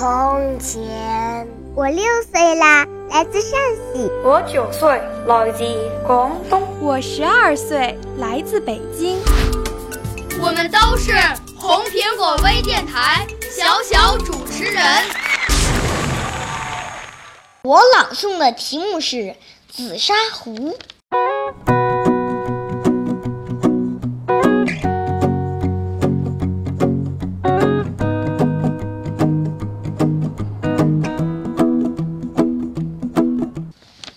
从前；我六岁啦，来自陕西；我九岁，来自广东；我十二岁，来自北京。我们都是红苹果微电台小小主持人。我朗诵的题目是《紫砂壶》。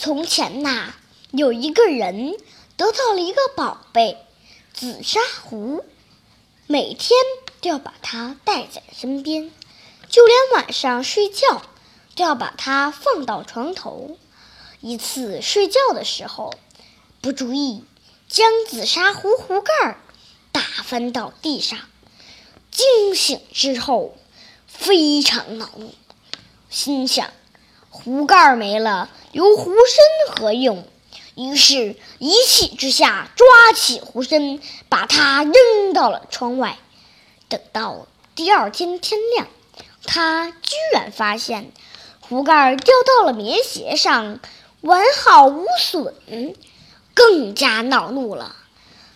从前呐，有一个人得到了一个宝贝——紫砂壶，每天都要把它带在身边，就连晚上睡觉都要把它放到床头。一次睡觉的时候，不注意将紫砂壶壶盖打翻到地上，惊醒之后非常恼怒，心想：壶盖没了。留壶身何用？于是，一气之下抓起壶身，把它扔到了窗外。等到第二天天亮，他居然发现壶盖掉到了棉鞋上，完好无损，更加恼怒了，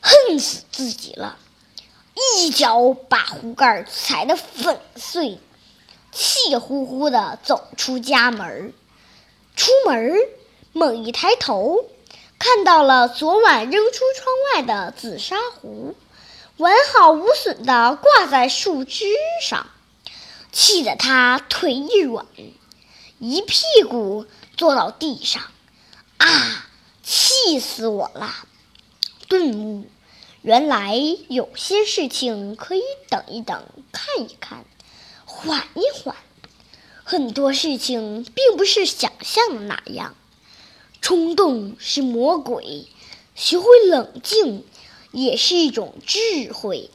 恨死自己了，一脚把壶盖踩得粉碎，气呼呼地走出家门。出门猛一抬头，看到了昨晚扔出窗外的紫砂壶，完好无损地挂在树枝上，气得他腿一软，一屁股坐到地上。啊！气死我了！顿悟，原来有些事情可以等一等，看一看，缓一缓。很多事情并不是想象的那样，冲动是魔鬼，学会冷静也是一种智慧。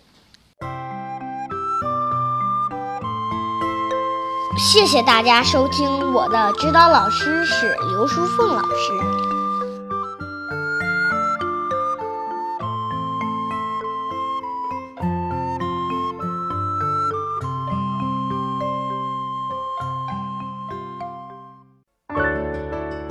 谢谢大家收听，我的指导老师是刘淑凤老师。